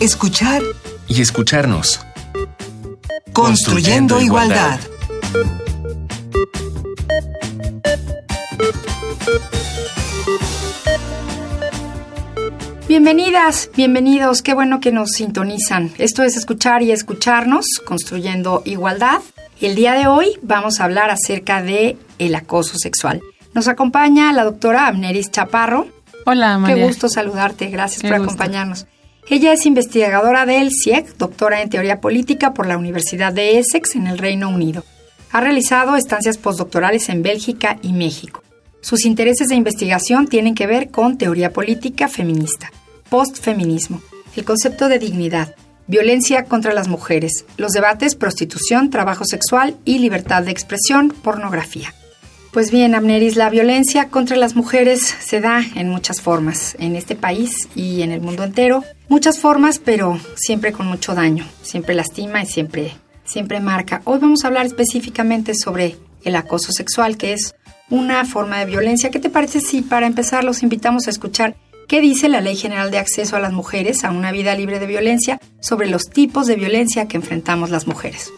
escuchar y escucharnos. Construyendo, igualdad. Bienvenidas, bienvenidos, qué bueno que nos sintonizan. Esto es escuchar y escucharnos, construyendo igualdad. El día de hoy vamos a hablar acerca de el acoso sexual. Nos acompaña la doctora Amneris Chaparro. Hola, María. Qué gusto saludarte, gracias Qué por gusto. acompañarnos. Ella es investigadora del CIEC, doctora en teoría política por la Universidad de Essex en el Reino Unido. Ha realizado estancias postdoctorales en Bélgica y México. Sus intereses de investigación tienen que ver con teoría política feminista, postfeminismo, el concepto de dignidad, violencia contra las mujeres, los debates prostitución, trabajo sexual y libertad de expresión, pornografía. Pues bien, Amneris, la violencia contra las mujeres se da en muchas formas, en este país y en el mundo entero. Muchas formas, pero siempre con mucho daño, siempre lastima y siempre, siempre marca. Hoy vamos a hablar específicamente sobre el acoso sexual, que es una forma de violencia. ¿Qué te parece si para empezar los invitamos a escuchar qué dice la Ley General de Acceso a las Mujeres a una vida libre de violencia sobre los tipos de violencia que enfrentamos las mujeres?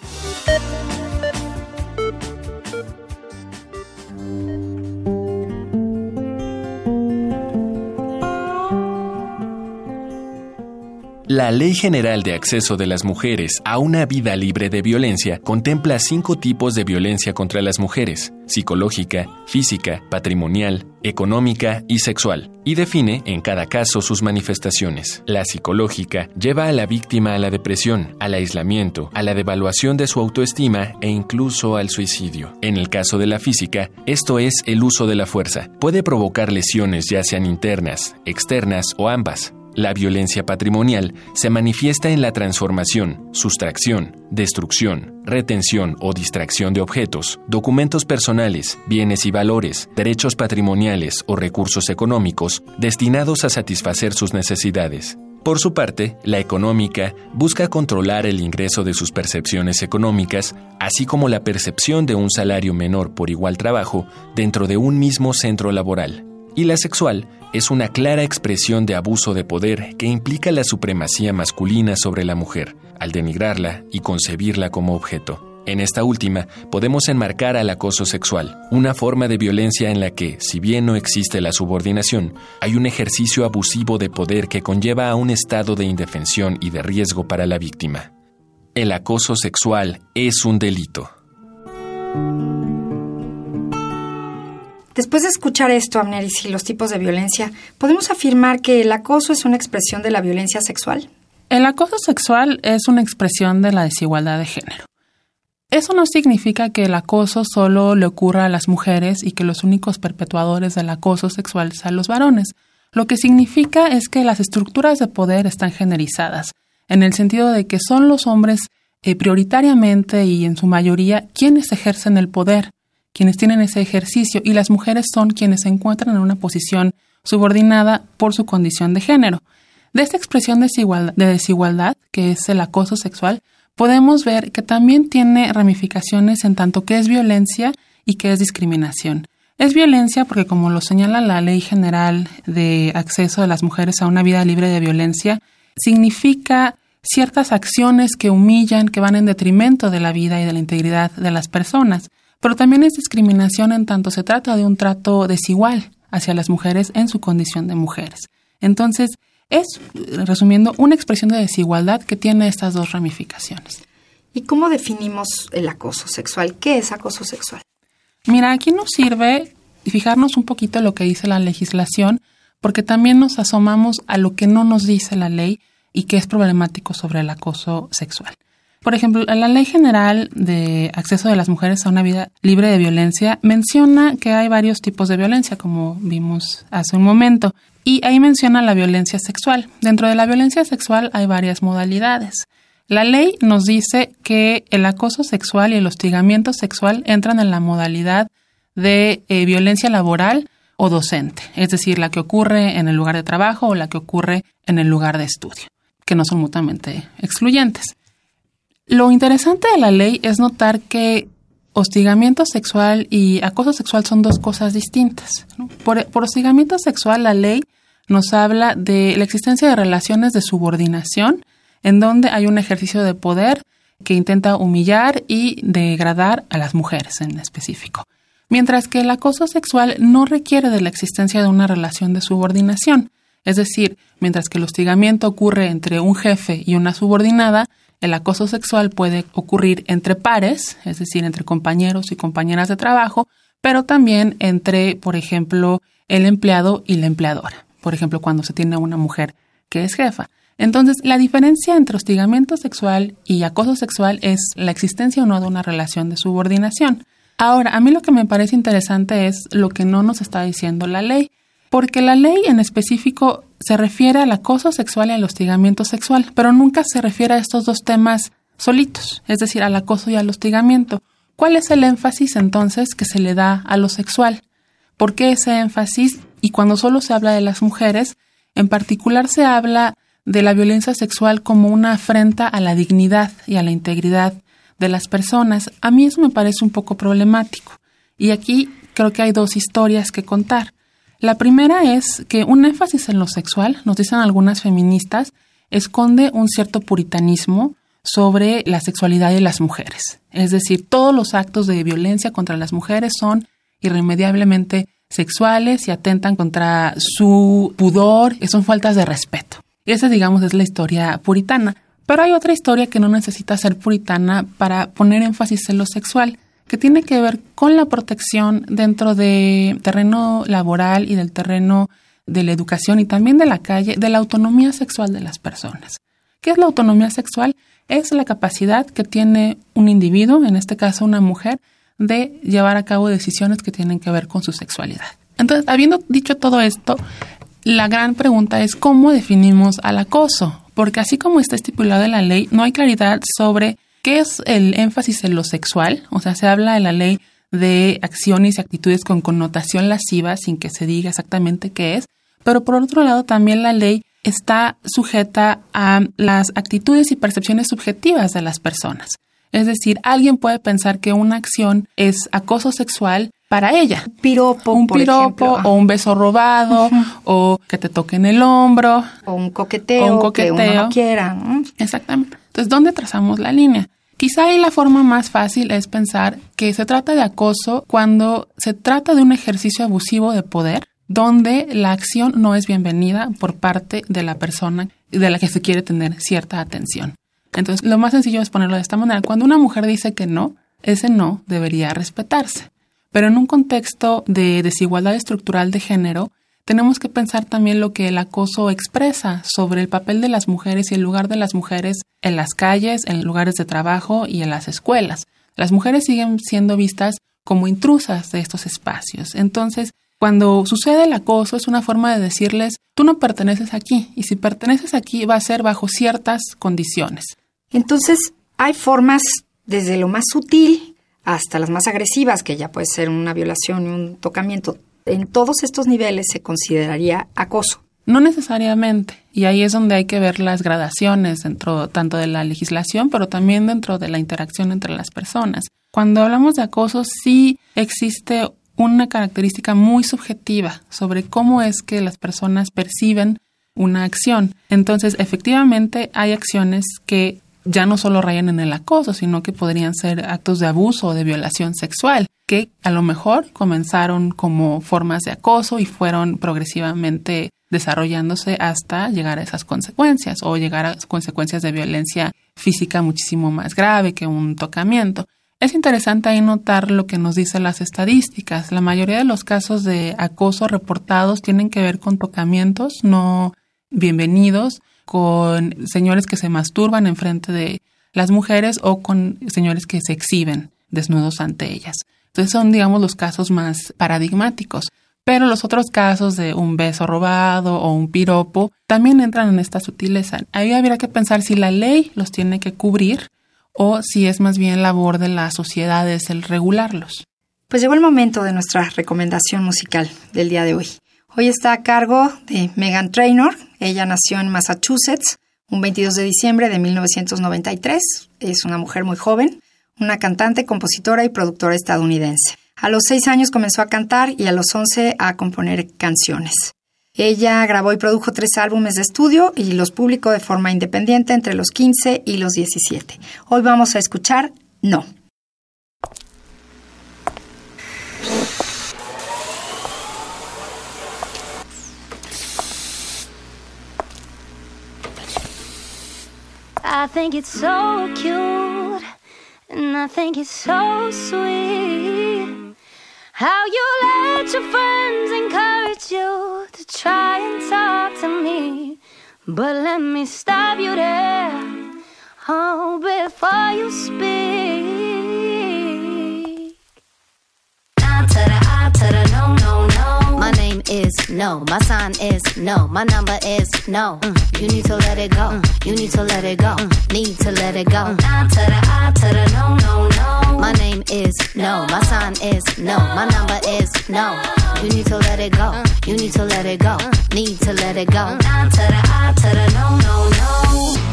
La Ley General de Acceso de las Mujeres a una vida libre de violencia contempla cinco tipos de violencia contra las mujeres, psicológica, física, patrimonial, económica y sexual, y define en cada caso sus manifestaciones. La psicológica lleva a la víctima a la depresión, al aislamiento, a la devaluación de su autoestima e incluso al suicidio. En el caso de la física, esto es el uso de la fuerza. Puede provocar lesiones ya sean internas, externas o ambas. La violencia patrimonial se manifiesta en la transformación, sustracción, destrucción, retención o distracción de objetos, documentos personales, bienes y valores, derechos patrimoniales o recursos económicos destinados a satisfacer sus necesidades. Por su parte, la económica busca controlar el ingreso de sus percepciones económicas, así como la percepción de un salario menor por igual trabajo dentro de un mismo centro laboral. Y la sexual es una clara expresión de abuso de poder que implica la supremacía masculina sobre la mujer, al denigrarla y concebirla como objeto. En esta última podemos enmarcar al acoso sexual, una forma de violencia en la que, si bien no existe la subordinación, hay un ejercicio abusivo de poder que conlleva a un estado de indefensión y de riesgo para la víctima. El acoso sexual es un delito. Después de escuchar esto, Amneris, y los tipos de violencia, ¿podemos afirmar que el acoso es una expresión de la violencia sexual? El acoso sexual es una expresión de la desigualdad de género. Eso no significa que el acoso solo le ocurra a las mujeres y que los únicos perpetuadores del acoso sexual sean los varones. Lo que significa es que las estructuras de poder están generizadas, en el sentido de que son los hombres eh, prioritariamente y en su mayoría quienes ejercen el poder, quienes tienen ese ejercicio, y las mujeres son quienes se encuentran en una posición subordinada por su condición de género. De esta expresión de desigualdad, de desigualdad, que es el acoso sexual, podemos ver que también tiene ramificaciones en tanto que es violencia y que es discriminación. Es violencia porque, como lo señala la Ley General de Acceso de las Mujeres a una vida libre de violencia, significa ciertas acciones que humillan, que van en detrimento de la vida y de la integridad de las personas. Pero también es discriminación en tanto se trata de un trato desigual hacia las mujeres en su condición de mujeres. Entonces, es, resumiendo, una expresión de desigualdad que tiene estas dos ramificaciones. ¿Y cómo definimos el acoso sexual? ¿Qué es acoso sexual? Mira, aquí nos sirve fijarnos un poquito en lo que dice la legislación, porque también nos asomamos a lo que no nos dice la ley y que es problemático sobre el acoso sexual. Por ejemplo, la Ley General de Acceso de las Mujeres a una Vida Libre de Violencia menciona que hay varios tipos de violencia, como vimos hace un momento, y ahí menciona la violencia sexual. Dentro de la violencia sexual hay varias modalidades. La ley nos dice que el acoso sexual y el hostigamiento sexual entran en la modalidad de eh, violencia laboral o docente, es decir, la que ocurre en el lugar de trabajo o la que ocurre en el lugar de estudio, que no son mutuamente excluyentes. Lo interesante de la ley es notar que hostigamiento sexual y acoso sexual son dos cosas distintas. por hostigamiento sexual, la ley nos habla de la existencia de relaciones de subordinación en donde hay un ejercicio de poder que intenta humillar y degradar a las mujeres en específico. Mientras que el acoso sexual no requiere de la existencia de una relación de subordinación. Es decir, mientras que el hostigamiento ocurre entre un jefe y una subordinada, el acoso sexual puede ocurrir entre pares, es decir, entre compañeros y compañeras de trabajo, pero también entre, por ejemplo, el empleado y la empleadora. Por ejemplo, cuando se tiene una mujer que es jefa. Entonces, la diferencia entre hostigamiento sexual y acoso sexual es la existencia o no de una relación de subordinación. Ahora, a mí lo que me parece interesante es lo que no nos está diciendo la ley, porque la ley en específico se refiere al acoso sexual y al hostigamiento sexual, pero nunca se refiere a estos dos temas solitos, es decir, al acoso y al hostigamiento. ¿Cuál es el énfasis entonces que se le da a lo sexual? ¿Por qué ese énfasis? Y cuando solo se habla de las mujeres, en particular se habla de la violencia sexual como una afrenta a la dignidad y a la integridad de las personas. A mí eso me parece un poco problemático. Y aquí creo que hay dos historias que contar. La primera es que un énfasis en lo sexual, nos dicen algunas feministas, esconde un cierto puritanismo sobre la sexualidad de las mujeres. Es decir, todos los actos de violencia contra las mujeres son irremediablemente sexuales y atentan contra su pudor son faltas de respeto. Esa, digamos, es la historia puritana. Pero hay otra historia que no necesita ser puritana para poner énfasis en lo sexual, que tiene que ver con la protección dentro del terreno laboral y del terreno de la educación y también de la calle, de la autonomía sexual de las personas. ¿Qué es la autonomía sexual? Es la capacidad que tiene un individuo, en este caso una mujer, de llevar a cabo decisiones que tienen que ver con su sexualidad. Entonces, habiendo dicho todo esto, la gran pregunta es cómo definimos al acoso, porque así como está estipulado en la ley, no hay claridad sobre qué es el énfasis en lo sexual, o sea, se habla en la ley de acciones y actitudes con connotación lasciva sin que se diga exactamente qué es, pero por otro lado también la ley está sujeta a las actitudes y percepciones subjetivas de las personas. Es decir, alguien puede pensar que una acción es acoso sexual para ella. Un piropo, un piropo o un beso robado o que te toquen el hombro o un coqueteo, un coqueteo. que uno quiera. Exactamente. Entonces, ¿dónde trazamos la línea? Quizá ahí la forma más fácil es pensar que se trata de acoso cuando se trata de un ejercicio abusivo de poder donde la acción no es bienvenida por parte de la persona de la que se quiere tener cierta atención. Entonces, lo más sencillo es ponerlo de esta manera. Cuando una mujer dice que no, ese no debería respetarse. Pero en un contexto de desigualdad estructural de género, tenemos que pensar también lo que el acoso expresa sobre el papel de las mujeres y el lugar de las mujeres en las calles, en lugares de trabajo y en las escuelas. Las mujeres siguen siendo vistas como intrusas de estos espacios. Entonces, cuando sucede el acoso es una forma de decirles, tú no perteneces aquí y si perteneces aquí va a ser bajo ciertas condiciones. Entonces, hay formas desde lo más sutil hasta las más agresivas, que ya puede ser una violación y un tocamiento. En todos estos niveles se consideraría acoso. No necesariamente, y ahí es donde hay que ver las gradaciones dentro tanto de la legislación, pero también dentro de la interacción entre las personas. Cuando hablamos de acoso, sí existe una característica muy subjetiva sobre cómo es que las personas perciben una acción. Entonces, efectivamente, hay acciones que ya no solo rayan en el acoso, sino que podrían ser actos de abuso o de violación sexual, que a lo mejor comenzaron como formas de acoso y fueron progresivamente desarrollándose hasta llegar a esas consecuencias o llegar a consecuencias de violencia física muchísimo más grave que un tocamiento. Es interesante ahí notar lo que nos dicen las estadísticas. La mayoría de los casos de acoso reportados tienen que ver con tocamientos no bienvenidos, con señores que se masturban en frente de las mujeres o con señores que se exhiben desnudos ante ellas. Entonces son, digamos, los casos más paradigmáticos. Pero los otros casos de un beso robado o un piropo también entran en esta sutileza. Ahí habría que pensar si la ley los tiene que cubrir o si es más bien labor de las sociedades el regularlos. Pues llegó el momento de nuestra recomendación musical del día de hoy. Hoy está a cargo de Megan Trainor. Ella nació en Massachusetts un 22 de diciembre de 1993. Es una mujer muy joven, una cantante, compositora y productora estadounidense. A los seis años comenzó a cantar y a los once a componer canciones. Ella grabó y produjo tres álbumes de estudio y los publicó de forma independiente entre los 15 y los 17. Hoy vamos a escuchar No. I think it's so cute, and I think it's so sweet. How you let your friends encourage you to try and talk to me. But let me stop you there, oh, before you speak. No, no, no. My name is no, my sign is no, my number is no. Mm. You need to let it go, mm. you need to let it go, mm. need to let it go. I to the I to the no, no, no. My name is no, my sign is no, my number is no. You need to let it go, you need to let it go, need to let it go. I to the I to the no, no, no.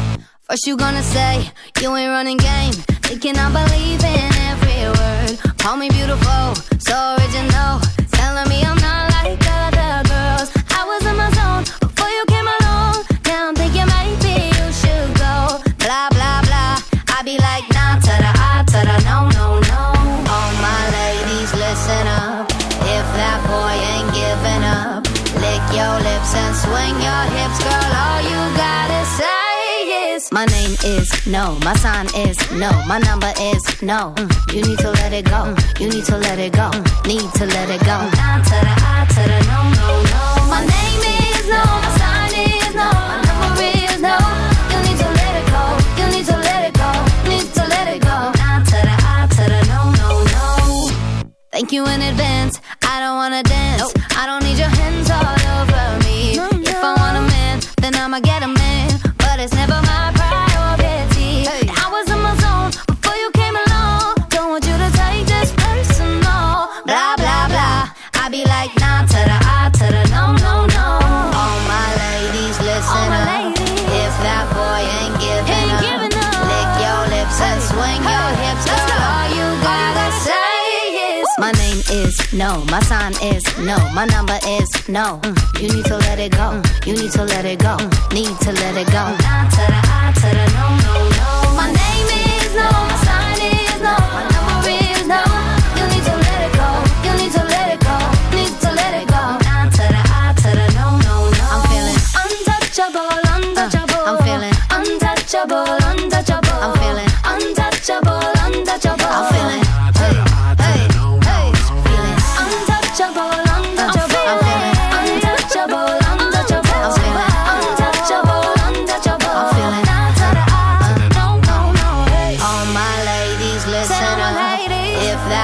First you gonna say? You ain't running game, thinking I believe in every word. Call me beautiful, so original, telling me I'm not is no, my sign is no, my number is no. Mm, You need to let it go, Mm, you need to let it go, Mm, need to let it go. Down to the I to the no no no. My name is no, my sign is no, my number is no. You need to let it go, you need to let it go, need to let it go. Down to the I to the no no no. Thank you in advance. I don't wanna dance. I don't need your If that boy ain't giving up, lick your lips and swing your hips. All you gotta say is my name is no, my sign is no, my number is no. Mm, You need to let it go, Mm, you need to let it go, Mm, need to let it go. Nah to the I to the no no no. My name is no,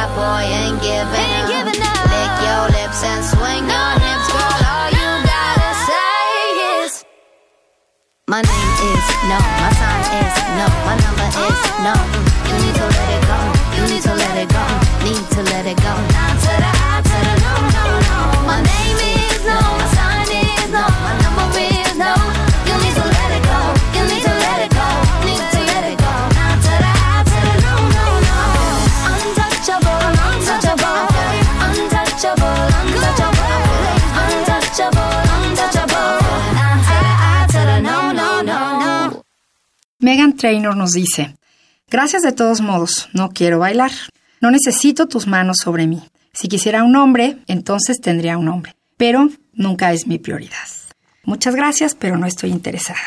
That boy ain't giving up, lick your lips and swing your hips, girl. All you gotta say is. My name is no, my sign is no, my number is no. Mm. You need to let it go, you need to let it go, need to let it go. Megan Trainor nos dice, Gracias de todos modos, no quiero bailar. No necesito tus manos sobre mí. Si quisiera un hombre, entonces tendría un hombre. Pero nunca es mi prioridad. Muchas gracias, pero no estoy interesada.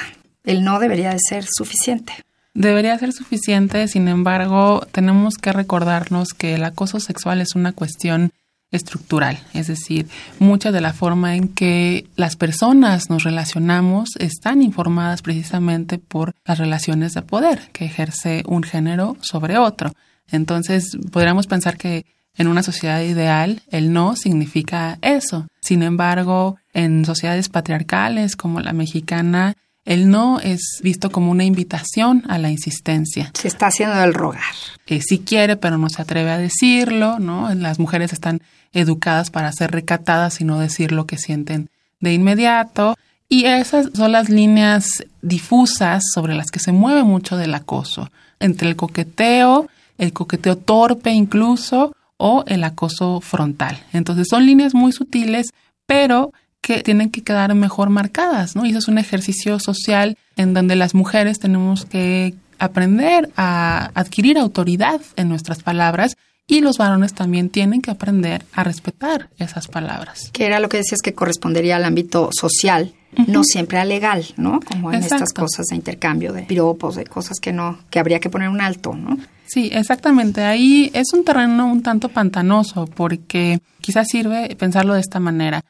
El no debería de ser suficiente. Debería ser suficiente, sin embargo, tenemos que recordarnos que el acoso sexual es una cuestión estructural, es decir, mucha de la forma en que las personas nos relacionamos están informadas precisamente por las relaciones de poder que ejerce un género sobre otro. Entonces, podríamos pensar que en una sociedad ideal el no significa eso. Sin embargo, en sociedades patriarcales como la mexicana, el no es visto como una invitación a la insistencia. Se está haciendo el rogar. Eh, sí quiere, pero no se atreve a decirlo, ¿no? Las mujeres están educadas para ser recatadas y no decir lo que sienten de inmediato. Y esas son las líneas difusas sobre las que se mueve mucho del acoso, entre el coqueteo, el coqueteo torpe incluso, o el acoso frontal. Entonces son líneas muy sutiles, pero que tienen que quedar mejor marcadas, ¿no? Y eso es un ejercicio social en donde las mujeres tenemos que aprender a adquirir autoridad en nuestras palabras y los varones también tienen que aprender a respetar esas palabras. Que era lo que decías que correspondería al ámbito social, no siempre al legal, ¿no? Como en estas cosas de intercambio de piropos, de cosas que no, que habría que poner un alto, ¿no? Sí, exactamente. Ahí es un terreno un tanto pantanoso porque quizás sirve pensarlo de esta manera.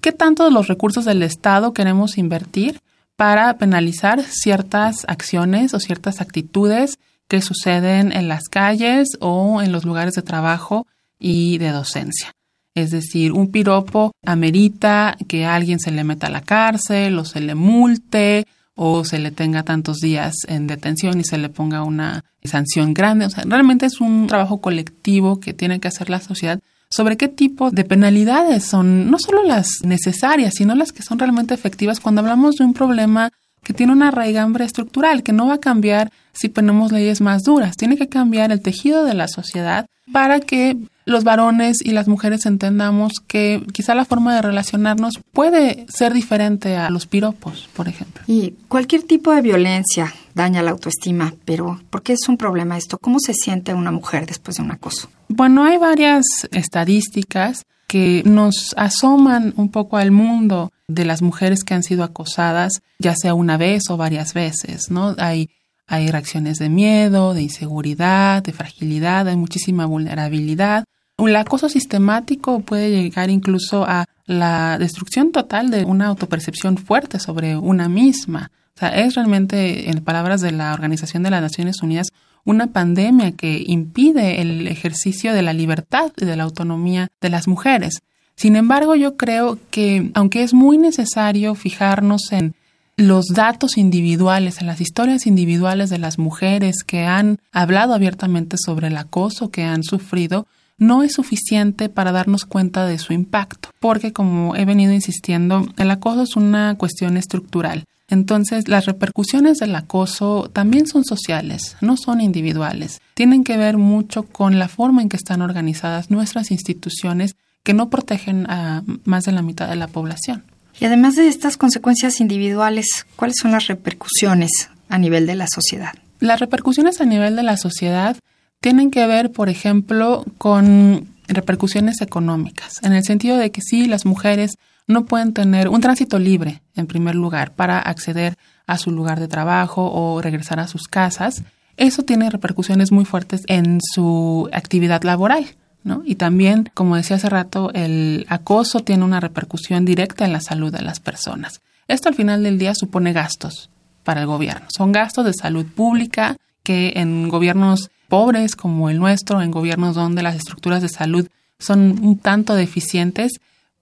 ¿Qué tanto de los recursos del Estado queremos invertir para penalizar ciertas acciones o ciertas actitudes que suceden en las calles o en los lugares de trabajo y de docencia? Es decir, un piropo amerita que alguien se le meta a la cárcel o se le multe o se le tenga tantos días en detención y se le ponga una sanción grande. O sea, realmente es un trabajo colectivo que tiene que hacer la sociedad sobre qué tipo de penalidades son no solo las necesarias, sino las que son realmente efectivas cuando hablamos de un problema que tiene una raigambre estructural, que no va a cambiar si ponemos leyes más duras. Tiene que cambiar el tejido de la sociedad para que los varones y las mujeres entendamos que quizá la forma de relacionarnos puede ser diferente a los piropos, por ejemplo. Y cualquier tipo de violencia daña la autoestima, pero ¿por qué es un problema esto? ¿Cómo se siente una mujer después de un acoso? Bueno, hay varias estadísticas que nos asoman un poco al mundo de las mujeres que han sido acosadas, ya sea una vez o varias veces, ¿no? Hay hay reacciones de miedo, de inseguridad, de fragilidad, hay muchísima vulnerabilidad. El acoso sistemático puede llegar incluso a la destrucción total de una autopercepción fuerte sobre una misma. O sea, es realmente, en palabras de la Organización de las Naciones Unidas, una pandemia que impide el ejercicio de la libertad y de la autonomía de las mujeres. Sin embargo, yo creo que, aunque es muy necesario fijarnos en los datos individuales, en las historias individuales de las mujeres que han hablado abiertamente sobre el acoso que han sufrido, no es suficiente para darnos cuenta de su impacto, porque como he venido insistiendo, el acoso es una cuestión estructural. Entonces, las repercusiones del acoso también son sociales, no son individuales. Tienen que ver mucho con la forma en que están organizadas nuestras instituciones que no protegen a más de la mitad de la población. Y además de estas consecuencias individuales, ¿cuáles son las repercusiones a nivel de la sociedad? Las repercusiones a nivel de la sociedad tienen que ver, por ejemplo, con repercusiones económicas, en el sentido de que sí, las mujeres no pueden tener un tránsito libre, en primer lugar, para acceder a su lugar de trabajo o regresar a sus casas. Eso tiene repercusiones muy fuertes en su actividad laboral. ¿No? Y también, como decía hace rato, el acoso tiene una repercusión directa en la salud de las personas. Esto al final del día supone gastos para el gobierno. Son gastos de salud pública que en gobiernos pobres como el nuestro, en gobiernos donde las estructuras de salud son un tanto deficientes,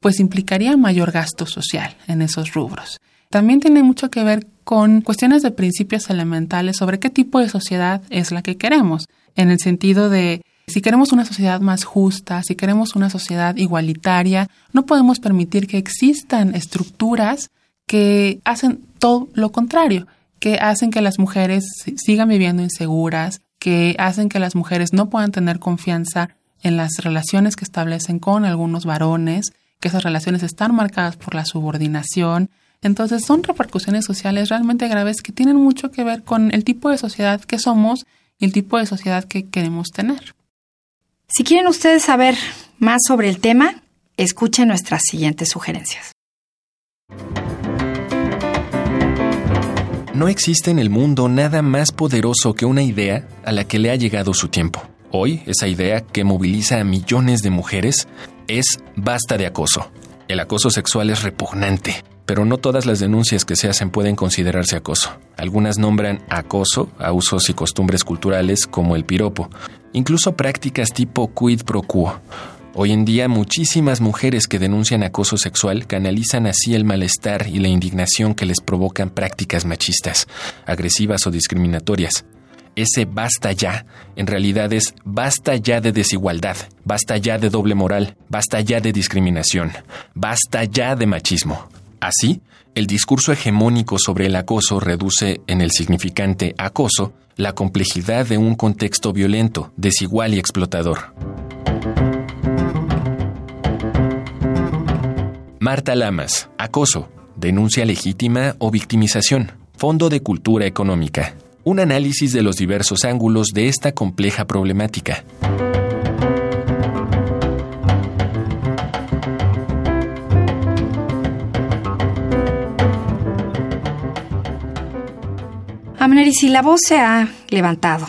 pues implicaría mayor gasto social en esos rubros. También tiene mucho que ver con cuestiones de principios elementales sobre qué tipo de sociedad es la que queremos, en el sentido de si queremos una sociedad más justa, si queremos una sociedad igualitaria, no podemos permitir que existan estructuras que hacen todo lo contrario, que hacen que las mujeres sigan viviendo inseguras, que hacen que las mujeres no puedan tener confianza en las relaciones que establecen con algunos varones, que esas relaciones están marcadas por la subordinación. Entonces son repercusiones sociales realmente graves que tienen mucho que ver con el tipo de sociedad que somos y el tipo de sociedad que queremos tener. Si quieren ustedes saber más sobre el tema, escuchen nuestras siguientes sugerencias. No existe en el mundo nada más poderoso que una idea a la que le ha llegado su tiempo. Hoy, esa idea que moviliza a millones de mujeres es basta de acoso. El acoso sexual es repugnante, pero no todas las denuncias que se hacen pueden considerarse acoso. Algunas nombran acoso a usos y costumbres culturales como el piropo, incluso prácticas tipo quid pro quo. Hoy en día muchísimas mujeres que denuncian acoso sexual canalizan así el malestar y la indignación que les provocan prácticas machistas, agresivas o discriminatorias. Ese basta ya en realidad es basta ya de desigualdad, basta ya de doble moral, basta ya de discriminación, basta ya de machismo. Así, el discurso hegemónico sobre el acoso reduce en el significante acoso la complejidad de un contexto violento, desigual y explotador. Marta Lamas, acoso, denuncia legítima o victimización. Fondo de Cultura Económica. Un análisis de los diversos ángulos de esta compleja problemática. Amner, si la voz se ha levantado,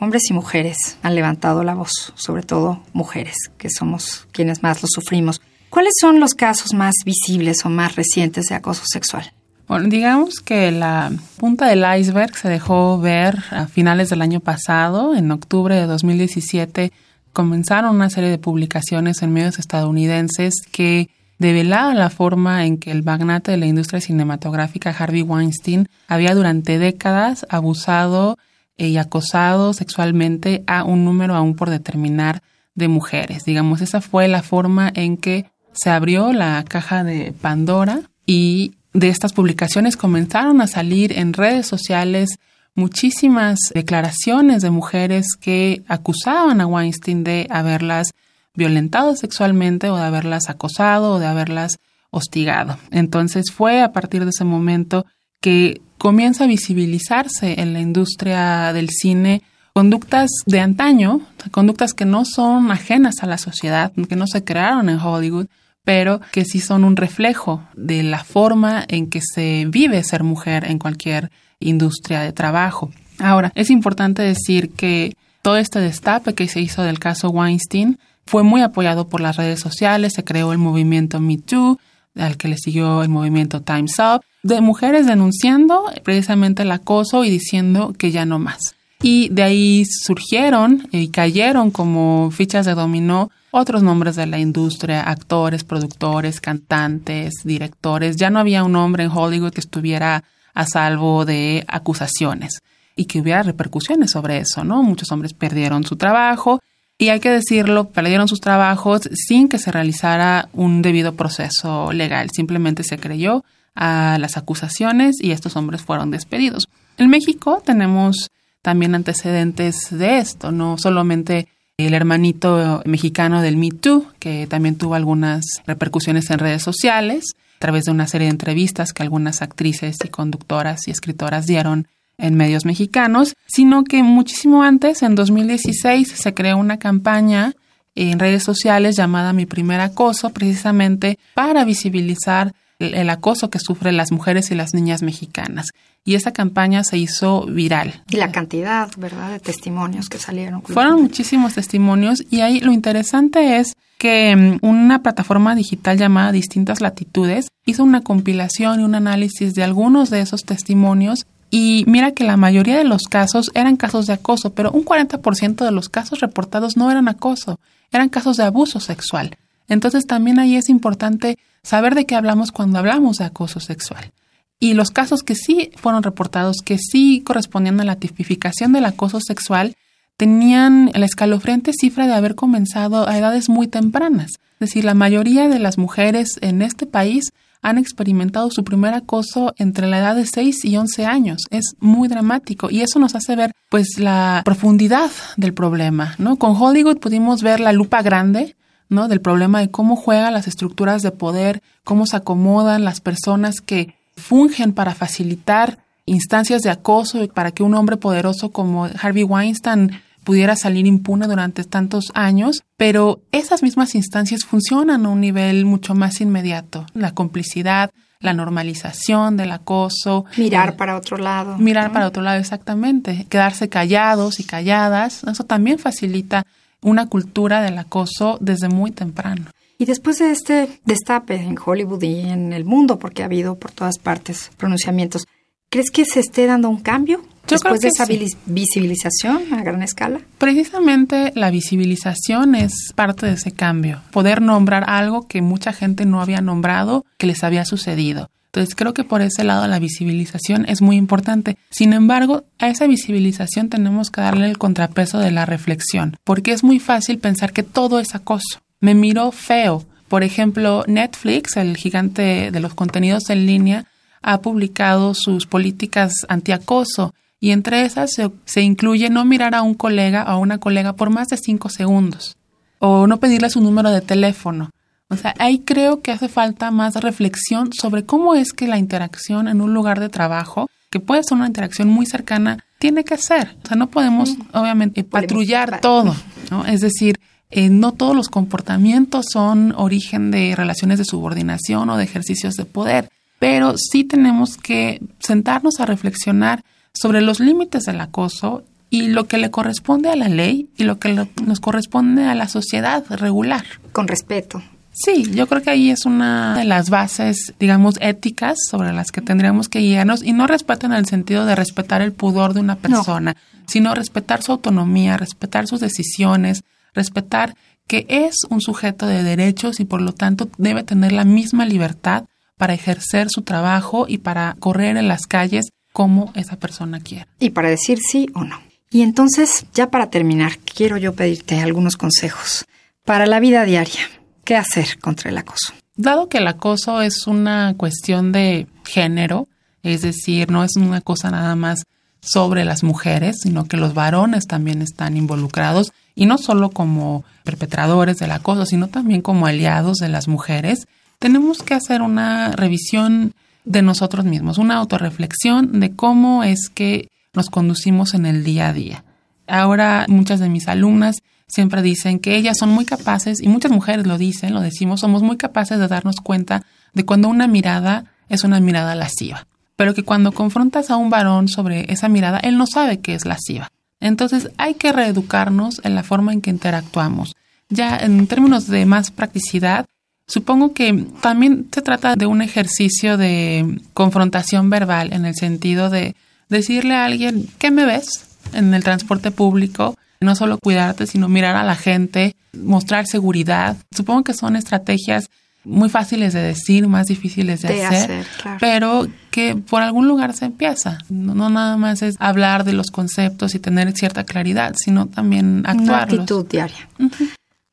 hombres y mujeres han levantado la voz, sobre todo mujeres, que somos quienes más lo sufrimos. ¿Cuáles son los casos más visibles o más recientes de acoso sexual? Bueno, digamos que la punta del iceberg se dejó ver a finales del año pasado, en octubre de 2017, comenzaron una serie de publicaciones en medios estadounidenses que develaban la forma en que el magnate de la industria cinematográfica Harvey Weinstein había durante décadas abusado y acosado sexualmente a un número aún por determinar de mujeres. Digamos, esa fue la forma en que se abrió la caja de Pandora y de estas publicaciones comenzaron a salir en redes sociales muchísimas declaraciones de mujeres que acusaban a Weinstein de haberlas violentado sexualmente o de haberlas acosado o de haberlas hostigado. Entonces fue a partir de ese momento que comienza a visibilizarse en la industria del cine conductas de antaño, conductas que no son ajenas a la sociedad, que no se crearon en Hollywood, pero que sí son un reflejo de la forma en que se vive ser mujer en cualquier industria de trabajo. Ahora, es importante decir que todo este destape que se hizo del caso Weinstein fue muy apoyado por las redes sociales, se creó el movimiento Me Too, al que le siguió el movimiento Time's Up, de mujeres denunciando precisamente el acoso y diciendo que ya no más. Y de ahí surgieron y cayeron como fichas de dominó otros nombres de la industria, actores, productores, cantantes, directores. Ya no había un hombre en Hollywood que estuviera a salvo de acusaciones y que hubiera repercusiones sobre eso, ¿no? Muchos hombres perdieron su trabajo y hay que decirlo, perdieron sus trabajos sin que se realizara un debido proceso legal. Simplemente se creyó a las acusaciones y estos hombres fueron despedidos. En México tenemos también antecedentes de esto, no solamente el hermanito mexicano del Me Too, que también tuvo algunas repercusiones en redes sociales, a través de una serie de entrevistas que algunas actrices y conductoras y escritoras dieron en medios mexicanos, sino que muchísimo antes, en 2016, se creó una campaña en redes sociales llamada Mi primer acoso, precisamente para visibilizar el, acoso que sufren las mujeres y las niñas mexicanas. Y esa campaña se hizo viral. Y la cantidad, ¿verdad?, de testimonios que salieron. Fueron muchísimos testimonios y ahí lo interesante es que mm, una plataforma digital llamada Distintas Latitudes hizo una compilación y un análisis de algunos de esos testimonios y mira que la mayoría de los casos eran casos de acoso, pero un 40% de los casos reportados no eran acoso, eran casos de abuso sexual. Entonces también ahí es importante saber de qué hablamos cuando hablamos de acoso sexual. Y los casos que sí fueron reportados, que sí correspondían a la tipificación del acoso sexual, tenían la escalofriante cifra de haber comenzado a edades muy tempranas. Es decir, la mayoría de las mujeres en este país han experimentado su primer acoso entre la edad de 6 y 11 años. Es muy dramático y eso nos hace ver pues la profundidad del problema, ¿no? Con Hollywood pudimos ver la lupa grande, ¿no? Del problema de cómo juegan las estructuras de poder, cómo se acomodan las personas que fungen para facilitar instancias de acoso para que un hombre poderoso como Harvey Weinstein pudiera salir impune durante tantos años, pero esas mismas instancias funcionan a un nivel mucho más inmediato. La complicidad, la normalización del acoso. Mirar para otro lado. Mirar para otro lado, exactamente. Quedarse callados y calladas. Eso también facilita una cultura del acoso desde muy temprano. Y después de este destape en Hollywood y en el mundo, porque ha habido por todas partes pronunciamientos, ¿crees que se esté dando un cambio? Después de esa visibilización a gran escala. Precisamente la visibilización es parte de ese cambio. Poder nombrar algo que mucha gente no había nombrado, que les había sucedido. Entonces creo que por ese lado la visibilización es muy importante. Sin embargo, a esa visibilización tenemos que darle el contrapeso de la reflexión, porque es muy fácil pensar que todo es acoso. Me miró feo. Por ejemplo, Netflix, el gigante de los contenidos en línea, ha publicado sus políticas antiacoso y entre esas se, incluye no mirar a un colega o a una colega por más de cinco segundos o no pedirle su número de teléfono O sea, ahí creo que hace falta más reflexión sobre cómo es que la interacción en un lugar de trabajo, que puede ser una interacción muy cercana, tiene que ser. O sea, no podemos, obviamente, patrullar todo, ¿no? Es decir, eh, no todos los comportamientos son origen de relaciones de subordinación o de ejercicios de poder, pero sí tenemos que sentarnos a reflexionar sobre los límites del acoso y lo que le corresponde a la ley y lo que nos corresponde a la sociedad regular. Con respeto. Sí, yo creo que ahí es una de las bases, digamos, éticas sobre las que tendríamos que guiarnos y no respetan en el sentido de respetar el pudor de una persona, sino respetar su autonomía, respetar sus decisiones, respetar que es un sujeto de derechos y por lo tanto debe tener la misma libertad para ejercer su trabajo y para correr en las calles como esa persona quiera. Y para decir sí o no. Y entonces, ya para terminar, quiero yo pedirte algunos consejos para la vida diaria. ¿Qué hacer contra el acoso? Dado que el acoso es una cuestión de género, es decir, no es una cosa nada más sobre las mujeres, sino que los varones también están involucrados y no solo como perpetradores del acoso, sino también como aliados de las mujeres, tenemos que hacer una revisión de nosotros mismos, una autorreflexión de cómo es que nos conducimos en el día a día. Ahora muchas de mis alumnas siempre dicen que ellas son muy capaces, y muchas mujeres lo dicen, lo decimos, somos muy capaces de darnos cuenta de cuando una mirada es una mirada lasciva, pero que cuando confrontas a un varón sobre esa mirada, él no sabe que es lasciva. Entonces hay que reeducarnos en la forma en que interactuamos. Ya en términos de más practicidad, supongo que también se trata de un ejercicio de confrontación verbal en el sentido de decirle a alguien, ¿qué me ves en el transporte público? No solo cuidarte, sino mirar a la gente, mostrar seguridad. Supongo que son estrategias muy fáciles de decir, más difíciles de, hacer, pero que por algún lugar se empieza. No, nada más es hablar de los conceptos y tener cierta claridad, sino también actuar. Una actitud diaria.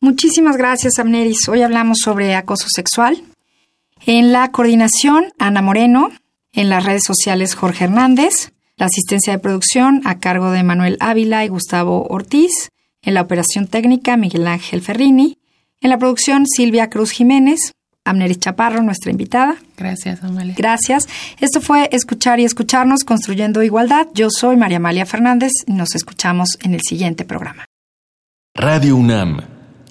Muchísimas gracias, Amneris. Hoy hablamos sobre acoso sexual. En la coordinación, Ana Moreno. En las redes sociales, Jorge Hernández. La asistencia de producción a cargo de Manuel Ávila y Gustavo Ortiz. En la operación técnica, Miguel Ángel Ferrini. En la producción, Silvia Cruz Jiménez. Amneris Chaparro, nuestra invitada. Gracias, Amalia. Gracias. Esto fue Escuchar y Escucharnos, Construyendo Igualdad. Yo soy María Amalia Fernández y nos escuchamos en el siguiente programa. Radio UNAM